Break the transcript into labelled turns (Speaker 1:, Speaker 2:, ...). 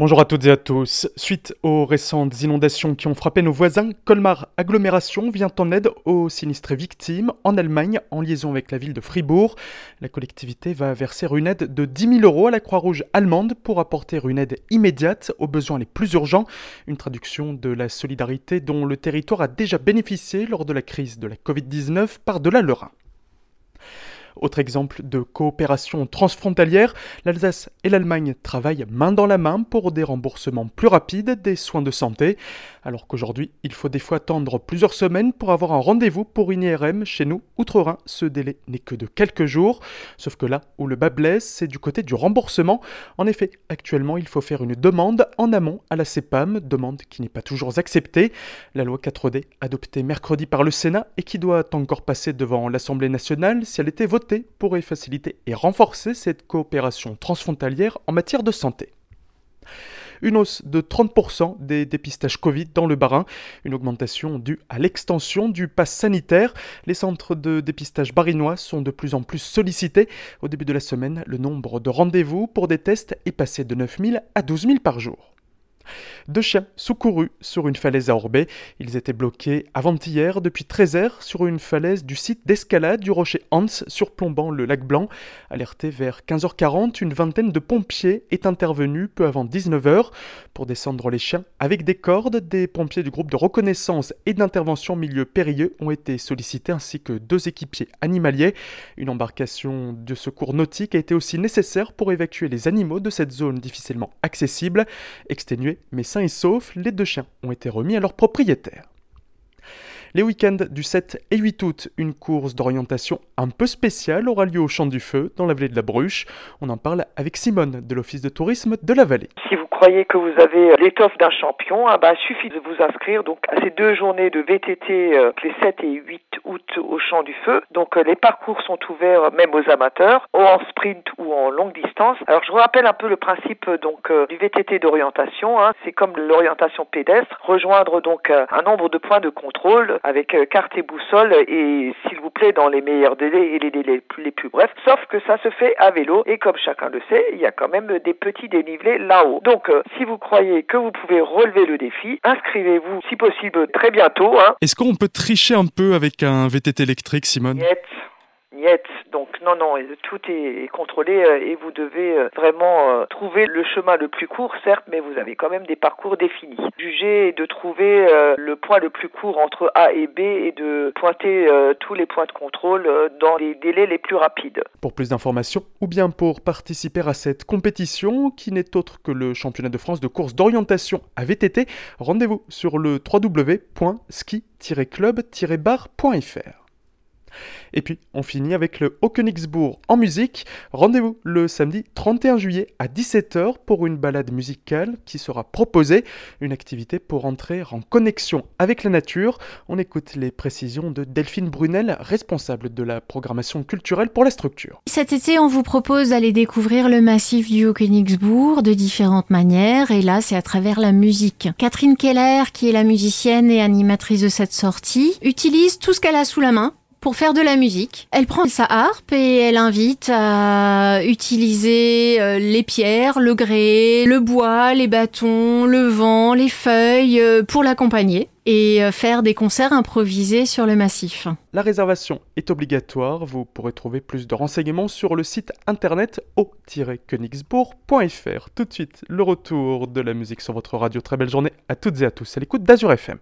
Speaker 1: Bonjour à toutes et à tous. Suite aux récentes inondations qui ont frappé nos voisins, Colmar Agglomération vient en aide aux sinistrés victimes en Allemagne en liaison avec la ville de Fribourg. La collectivité va verser une aide de 10 000 euros à la Croix-Rouge allemande pour apporter une aide immédiate aux besoins les plus urgents. Une traduction de la solidarité dont le territoire a déjà bénéficié lors de la crise de la Covid-19 par-delà le Rhin. Autre exemple de coopération transfrontalière, l'Alsace et l'Allemagne travaillent main dans la main pour des remboursements plus rapides des soins de santé, alors qu'aujourd'hui il faut des fois attendre plusieurs semaines pour avoir un rendez-vous pour une IRM chez nous, outre-Rhin, ce délai n'est que de quelques jours, sauf que là où le bas blesse, c'est du côté du remboursement. En effet, actuellement il faut faire une demande en amont à la CEPAM, demande qui n'est pas toujours acceptée. La loi 4D, adoptée mercredi par le Sénat et qui doit encore passer devant l'Assemblée nationale si elle était votée pourrait faciliter et renforcer cette coopération transfrontalière en matière de santé. Une hausse de 30% des dépistages Covid dans le Barin, une augmentation due à l'extension du pass sanitaire. Les centres de dépistage barinois sont de plus en plus sollicités. Au début de la semaine, le nombre de rendez-vous pour des tests est passé de 9000 à 12 000 par jour. Deux chiens secourus sur une falaise à Orbay. Ils étaient bloqués avant-hier depuis 13 heures sur une falaise du site d'escalade du rocher Hans surplombant le lac Blanc. Alerté vers 15h40, une vingtaine de pompiers est intervenue peu avant 19h pour descendre les chiens avec des cordes. Des pompiers du groupe de reconnaissance et d'intervention milieu périlleux ont été sollicités ainsi que deux équipiers animaliers. Une embarcation de secours nautique a été aussi nécessaire pour évacuer les animaux de cette zone difficilement accessible. Exténués mais sains et saufs, les deux chiens ont été remis à leur propriétaire. Les week-ends du 7 et 8 août, une course d'orientation un peu spéciale aura lieu au Champ du Feu, dans la vallée de la Bruche. On en parle avec Simone de l'Office de tourisme de la vallée
Speaker 2: croyez que vous avez l'étoffe d'un champion, ah bah, suffit de vous inscrire donc à ces deux journées de VTT euh, les 7 et 8 août au Champ du Feu. Donc euh, les parcours sont ouverts euh, même aux amateurs, en sprint ou en longue distance. Alors je vous rappelle un peu le principe donc du VTT d'orientation. Hein. C'est comme l'orientation pédestre, rejoindre donc un nombre de points de contrôle avec carte et boussole et s'il vous plaît dans les meilleurs délais et les délais les plus brefs. Sauf que ça se fait à vélo et comme chacun le sait, il y a quand même des petits dénivelés là-haut. Donc si vous croyez que vous pouvez relever le défi, inscrivez-vous si possible très bientôt. Hein.
Speaker 1: Est-ce qu'on peut tricher un peu avec un VTT électrique, Simone?
Speaker 2: Donc non, non, tout est contrôlé euh, et vous devez euh, vraiment euh, trouver le chemin le plus court, certes, mais vous avez quand même des parcours définis. Juger de trouver le point le plus court entre A et B et de pointer tous les points de contrôle dans les délais les plus rapides.
Speaker 1: Pour plus d'informations ou bien pour participer à cette compétition qui n'est autre que le championnat de France de course d'orientation à VTT, rendez-vous sur le www.ski-club-bar.fr. Et puis, on finit avec le Hockenixbourg en musique. Rendez-vous le samedi 31 juillet à 17h pour une balade musicale qui sera proposée, une activité pour entrer en connexion avec la nature. On écoute les précisions de Delphine Brunel, responsable de la programmation culturelle pour la structure.
Speaker 3: Cet été, on vous propose d'aller découvrir le massif du Hockenixbourg de différentes manières, et là, c'est à travers la musique. Catherine Keller, qui est la musicienne et animatrice de cette sortie, utilise tout ce qu'elle a sous la main pour faire de la musique. Elle prend sa harpe et elle invite à utiliser euh, les pierres, le grès, le bois, les bâtons, le vent, les feuilles euh, pour l'accompagner et euh, faire des concerts improvisés sur le massif.
Speaker 1: La réservation est obligatoire. Vous pourrez trouver plus de renseignements sur le site internet au-königsbourg.fr. Tout de suite, le retour de la musique sur votre radio. Très belle journée à toutes et à tous à l'écoute d'Azur FM.